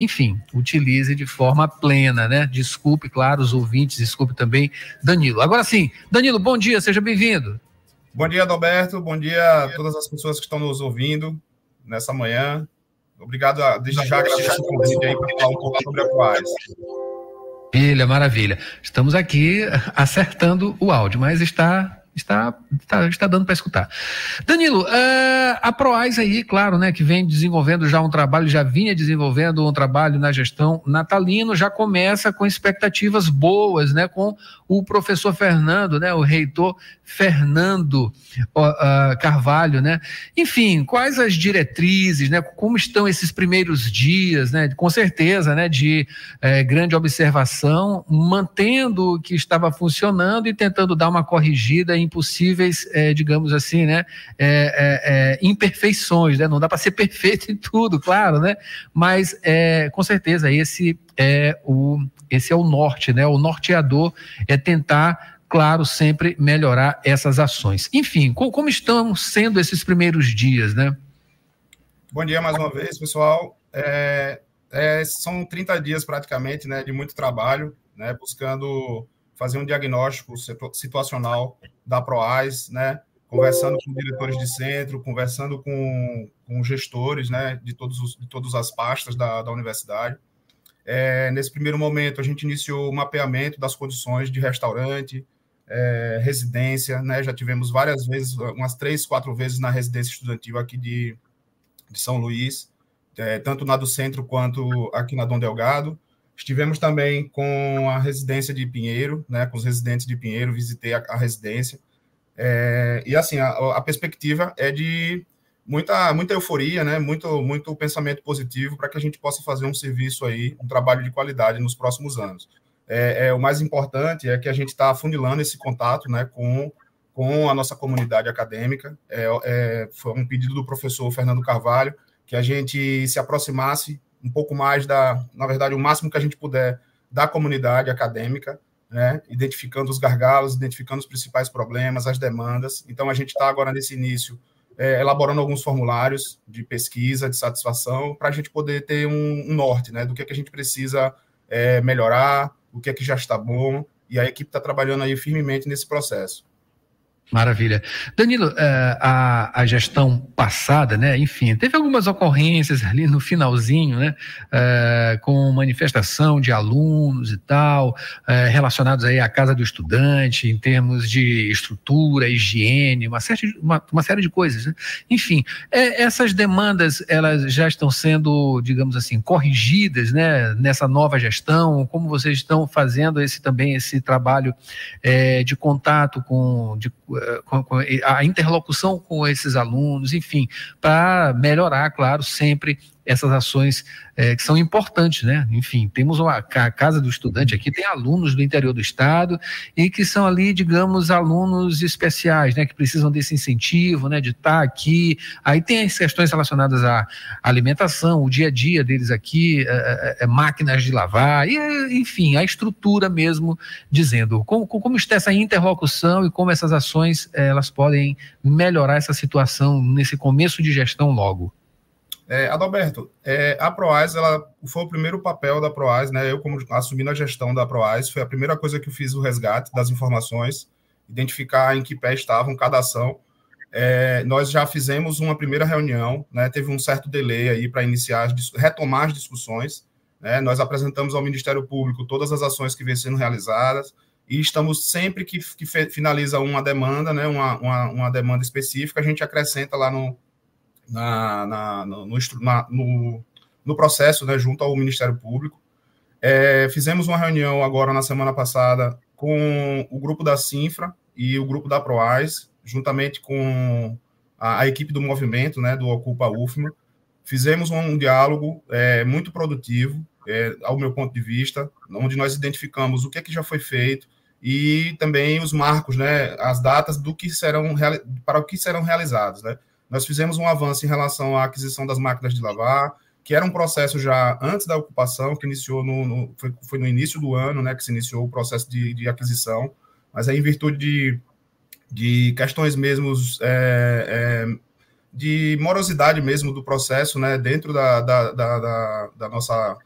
enfim, utilize de forma plena, né? Desculpe, claro, os ouvintes, desculpe também Danilo. Agora sim, Danilo, bom dia, seja bem-vindo. Bom dia, Adalberto, bom dia a todas as pessoas que estão nos ouvindo nessa manhã. Obrigado, a, desde já agradeço o convite aí para falar um pouco sobre a Coais. Maravilha, maravilha. Estamos aqui acertando o áudio, mas está está, está, está dando para escutar. Danilo, uh, a Proais aí, claro, né, que vem desenvolvendo já um trabalho, já vinha desenvolvendo um trabalho na gestão natalino, já começa com expectativas boas, né, com o professor Fernando, né, o reitor Fernando uh, Carvalho, né? Enfim, quais as diretrizes, né? Como estão esses primeiros dias, né? Com certeza, né? De eh, grande observação, mantendo o que estava funcionando e tentando dar uma corrigida em possíveis, eh, digamos assim, né? Eh, imperfeições, né? Não dá para ser perfeito em tudo, claro, né? Mas com certeza esse é o esse é o norte, né? O norteador é tentar claro, sempre melhorar essas ações. Enfim, como estão sendo esses primeiros dias, né? Bom dia mais uma vez, pessoal. É, é, são 30 dias praticamente né, de muito trabalho, né, buscando fazer um diagnóstico situacional da PROAS, né, conversando com diretores de centro, conversando com, com gestores né, de, todos os, de todas as pastas da, da universidade. É, nesse primeiro momento, a gente iniciou o mapeamento das condições de restaurante, é, residência, né? Já tivemos várias vezes, umas três, quatro vezes na residência estudantil aqui de, de São Luís, é, tanto na do centro quanto aqui na Dom Delgado. Estivemos também com a residência de Pinheiro, né? Com os residentes de Pinheiro, visitei a, a residência. É, e assim, a, a, perspectiva é de muita, muita euforia, né? Muito, muito pensamento positivo para que a gente possa fazer um serviço aí, um trabalho de qualidade nos próximos anos é, é, o mais importante é que a gente está afunilando esse contato né, com, com a nossa comunidade acadêmica. É, é, foi um pedido do professor Fernando Carvalho que a gente se aproximasse um pouco mais da, na verdade, o máximo que a gente puder da comunidade acadêmica, né, identificando os gargalos, identificando os principais problemas, as demandas. Então, a gente está agora nesse início é, elaborando alguns formulários de pesquisa, de satisfação, para a gente poder ter um, um norte né, do que, é que a gente precisa é, melhorar, o que é que já está bom, e a equipe está trabalhando aí firmemente nesse processo. Maravilha. Danilo, eh, a, a gestão passada, né, enfim, teve algumas ocorrências ali no finalzinho, né, eh, com manifestação de alunos e tal, eh, relacionados aí à casa do estudante, em termos de estrutura, higiene, uma série, uma, uma série de coisas, né? Enfim, essas demandas, elas já estão sendo, digamos assim, corrigidas, né, nessa nova gestão, como vocês estão fazendo esse também, esse trabalho de contato com, de, com, com a interlocução com esses alunos, enfim, para melhorar, claro, sempre essas ações é, que são importantes, né? Enfim, temos uma a casa do estudante aqui, tem alunos do interior do estado e que são ali, digamos, alunos especiais, né? Que precisam desse incentivo, né? De estar aqui. Aí tem as questões relacionadas à alimentação, o dia a dia deles aqui, é, é, é máquinas de lavar, e, enfim, a estrutura mesmo, dizendo como, como está essa interlocução e como essas ações é, elas podem melhorar essa situação nesse começo de gestão logo. É, Adalberto, é, a Proaz, ela foi o primeiro papel da Proaz, né? Eu, como assumindo a gestão da Proaz, foi a primeira coisa que eu fiz o resgate das informações, identificar em que pé estavam cada ação. É, nós já fizemos uma primeira reunião, né? Teve um certo delay aí para iniciar, retomar as discussões. Né? Nós apresentamos ao Ministério Público todas as ações que vêm sendo realizadas e estamos sempre que, que finaliza uma demanda, né? Uma, uma, uma demanda específica, a gente acrescenta lá no na, na, no, no, no, processo, né, junto ao Ministério Público. É, fizemos uma reunião agora na semana passada com o grupo da Sinfra e o grupo da Proais, juntamente com a, a equipe do movimento, né, do Ocupa UFMA. Fizemos um, um diálogo é, muito produtivo, é, ao meu ponto de vista, onde nós identificamos o que, é que já foi feito e também os marcos, né, as datas do que serão para o que serão realizados, né. Nós fizemos um avanço em relação à aquisição das máquinas de lavar, que era um processo já antes da ocupação, que iniciou no, no foi, foi, no início do ano, né, que se iniciou o processo de, de aquisição, mas aí em virtude de, de questões mesmo é, é, de morosidade mesmo do processo, né, dentro da, da, da, da, nossa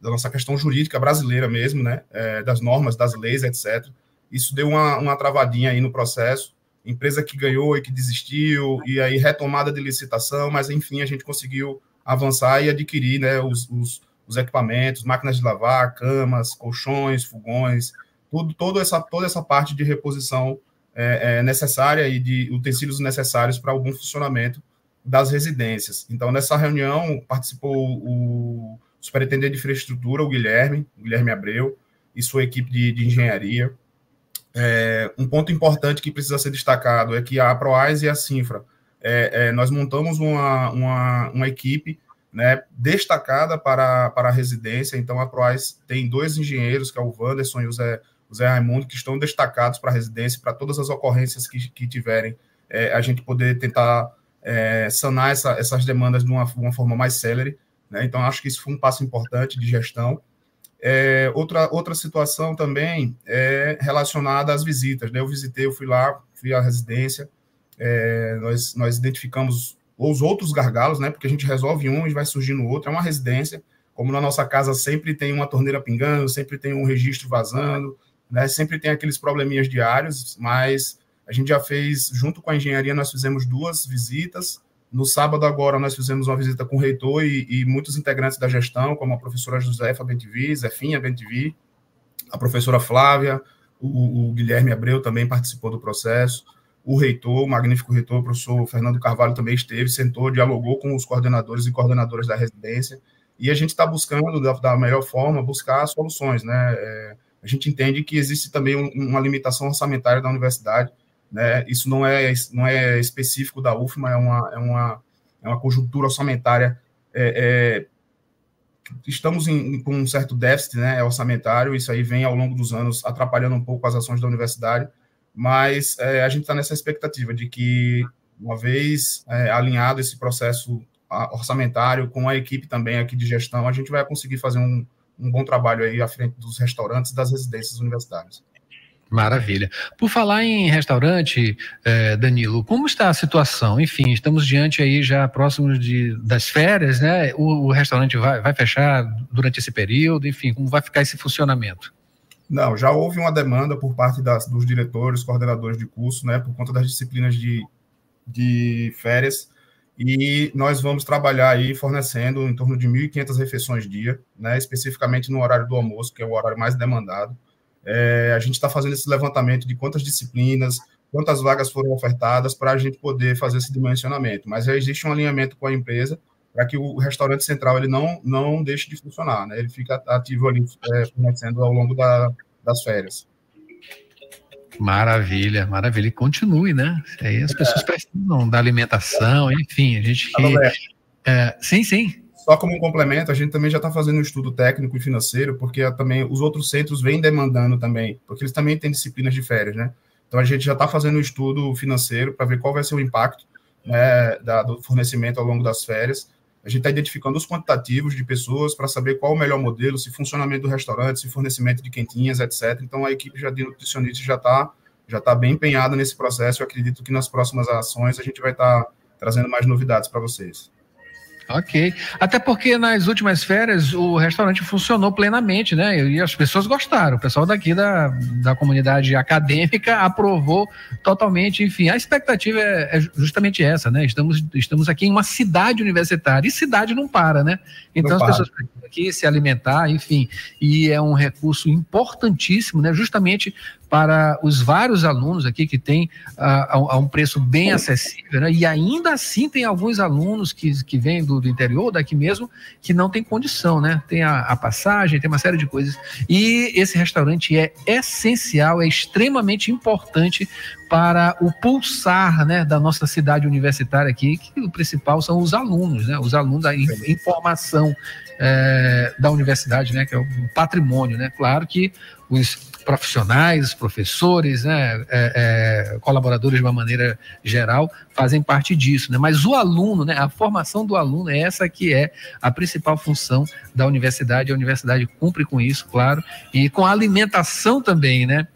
da nossa questão jurídica brasileira mesmo, né, é, das normas, das leis, etc. Isso deu uma, uma travadinha aí no processo, empresa que ganhou e que desistiu, e aí retomada de licitação, mas enfim, a gente conseguiu avançar e adquirir né, os, os, os equipamentos, máquinas de lavar, camas, colchões, fogões, tudo, toda, essa, toda essa parte de reposição é, é necessária e de utensílios necessários para o bom funcionamento das residências. Então, nessa reunião, participou o superintendente de infraestrutura, o Guilherme, o Guilherme Abreu, e sua equipe de, de engenharia. É, um ponto importante que precisa ser destacado é que a Proais e a Sinfra, é, é, nós montamos uma, uma, uma equipe né, destacada para, para a residência. Então, a Proais tem dois engenheiros, que é o Wanderson e o Zé, o Zé Raimundo, que estão destacados para a residência, para todas as ocorrências que, que tiverem, é, a gente poder tentar é, sanar essa, essas demandas de uma, uma forma mais célere. Né? Então, acho que isso foi um passo importante de gestão. É, outra, outra situação também é relacionada às visitas. Né? Eu visitei, eu fui lá, fui à residência, é, nós, nós identificamos os outros gargalos, né? porque a gente resolve um e vai surgindo outro. É uma residência, como na nossa casa sempre tem uma torneira pingando, sempre tem um registro vazando, né? sempre tem aqueles probleminhas diários, mas a gente já fez, junto com a engenharia, nós fizemos duas visitas. No sábado, agora, nós fizemos uma visita com o reitor e, e muitos integrantes da gestão, como a professora Josefa Bentivi, Zefinha Bentivi, a professora Flávia, o, o, Guilherme Abreu também participou do processo, o reitor, o magnífico reitor, o professor Fernando Carvalho também esteve, sentou, dialogou com os coordenadores e coordenadoras da residência, e a gente está buscando, da, da, melhor forma, buscar soluções, né? É, a gente entende que existe também um, uma limitação orçamentária da universidade, né? Isso não é, não é específico da UFMA, é uma, é uma, é uma conjuntura orçamentária. É, é, estamos em, com um certo déficit né, orçamentário, isso aí vem ao longo dos anos atrapalhando um pouco as ações da universidade, mas é, a gente está nessa expectativa de que, uma vez é, alinhado esse processo orçamentário com a equipe também aqui de gestão, a gente vai conseguir fazer um, um bom trabalho aí à frente dos restaurantes e das residências universitárias. Maravilha. Por falar em restaurante, eh, Danilo, como está a situação? Enfim, estamos diante aí já próximos de, das férias, né? O, o restaurante vai, vai fechar durante esse período, enfim, como vai ficar esse funcionamento? Não, já houve uma demanda por parte das, dos diretores, coordenadores de curso, né, por conta das disciplinas de, de férias, e nós vamos trabalhar aí fornecendo em torno de 1.500 refeições dia, né, especificamente no horário do almoço, que é o horário mais demandado. É, a gente está fazendo esse levantamento de quantas disciplinas, quantas vagas foram ofertadas para a gente poder fazer esse dimensionamento. Mas já existe um alinhamento com a empresa para que o restaurante central ele não, não deixe de funcionar, né? ele fica ativo ali, é, fornecendo ao longo da, das férias. Maravilha, maravilha. E continue, né? Aí as pessoas precisam da alimentação, enfim, a gente. É, sim, sim. Só como um complemento, a gente também já está fazendo um estudo técnico e financeiro, porque também os outros centros vêm demandando também, porque eles também têm disciplinas de férias, né? Então a gente já está fazendo um estudo financeiro para ver qual vai ser o impacto né, da, do fornecimento ao longo das férias. A gente está identificando os quantitativos de pessoas para saber qual o melhor modelo, se funcionamento do restaurante, se fornecimento de quentinhas, etc. Então a equipe já de nutricionistas já está já tá bem empenhada nesse processo. Eu acredito que nas próximas ações a gente vai estar tá trazendo mais novidades para vocês. Ok. Até porque nas últimas férias o restaurante funcionou plenamente, né? E as pessoas gostaram. O pessoal daqui da, da comunidade acadêmica aprovou totalmente. Enfim, a expectativa é, é justamente essa, né? Estamos, estamos aqui em uma cidade universitária e cidade não para, né? Então não as pessoas precisam aqui se alimentar, enfim. E é um recurso importantíssimo, né? Justamente para os vários alunos aqui que tem a, a, um preço bem acessível, né? e ainda assim tem alguns alunos que, que vêm do, do interior, daqui mesmo, que não tem condição, né? Tem a, a, passagem, tem uma série de coisas. E esse restaurante é essencial, é extremamente importante para o pulsar né, da nossa cidade universitária aqui, que o principal são os alunos, né? Os alunos da informação é, da universidade, né? Que é o patrimônio, né? Claro que os profissionais, professores, né, é, é, colaboradores de uma maneira geral, fazem parte disso, né? Mas o aluno, né, a formação do aluno é essa que é a principal função da universidade. A universidade cumpre com isso, claro, e com a alimentação também, né?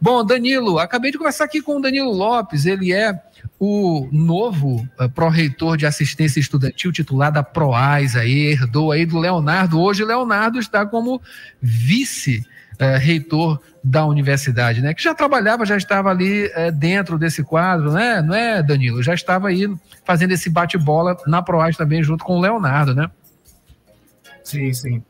Bom, Danilo, acabei de conversar aqui com o Danilo Lopes, ele é o novo uh, pró-reitor de assistência estudantil titular da PROAIS aí, herdou aí do Leonardo. Hoje Leonardo está como vice uh, reitor da universidade, né? Que já trabalhava, já estava ali uh, dentro desse quadro, né? Não é, Danilo? Já estava aí fazendo esse bate-bola na PROAIS também junto com o Leonardo, né? Sim, sim.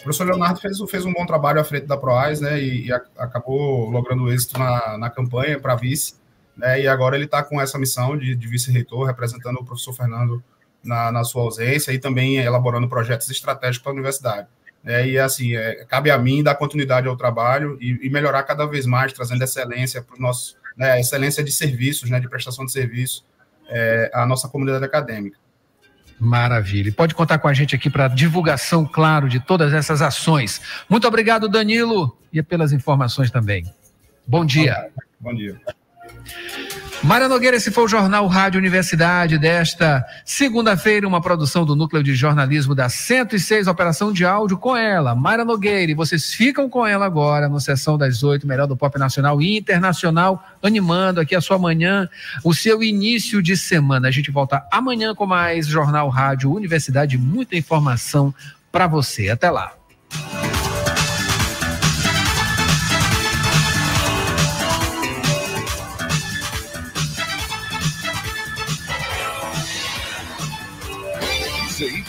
O professor Leonardo fez, fez um bom trabalho à frente da PROAIS, né? E, e acabou logrando êxito na, na campanha para vice né, e agora ele está com essa missão de, de vice-reitor, representando o professor Fernando na, na, sua ausência e também elaborando projetos estratégicos para a universidade. É, e assim, é, cabe a mim dar continuidade ao trabalho e, e melhorar cada vez mais, trazendo excelência para os nossos, né, excelência de serviços, né, de prestação de serviço é, à nossa comunidade acadêmica. Maravilha. E pode contar com a gente aqui para divulgação, claro, de todas essas ações. Muito obrigado, Danilo, e pelas informações também. Bom dia. Bom dia. Mara Nogueira, esse foi o Jornal Rádio Universidade desta segunda-feira, uma produção do Núcleo de Jornalismo da 106, Operação de Áudio, com ela, Mara Nogueira. E vocês ficam com ela agora, no Sessão das Oito, melhor do pop nacional e internacional, animando aqui a sua manhã, o seu início de semana. A gente volta amanhã com mais Jornal Rádio Universidade, muita informação para você. Até lá.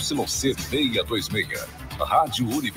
ZYC 626, Rádio Universidade.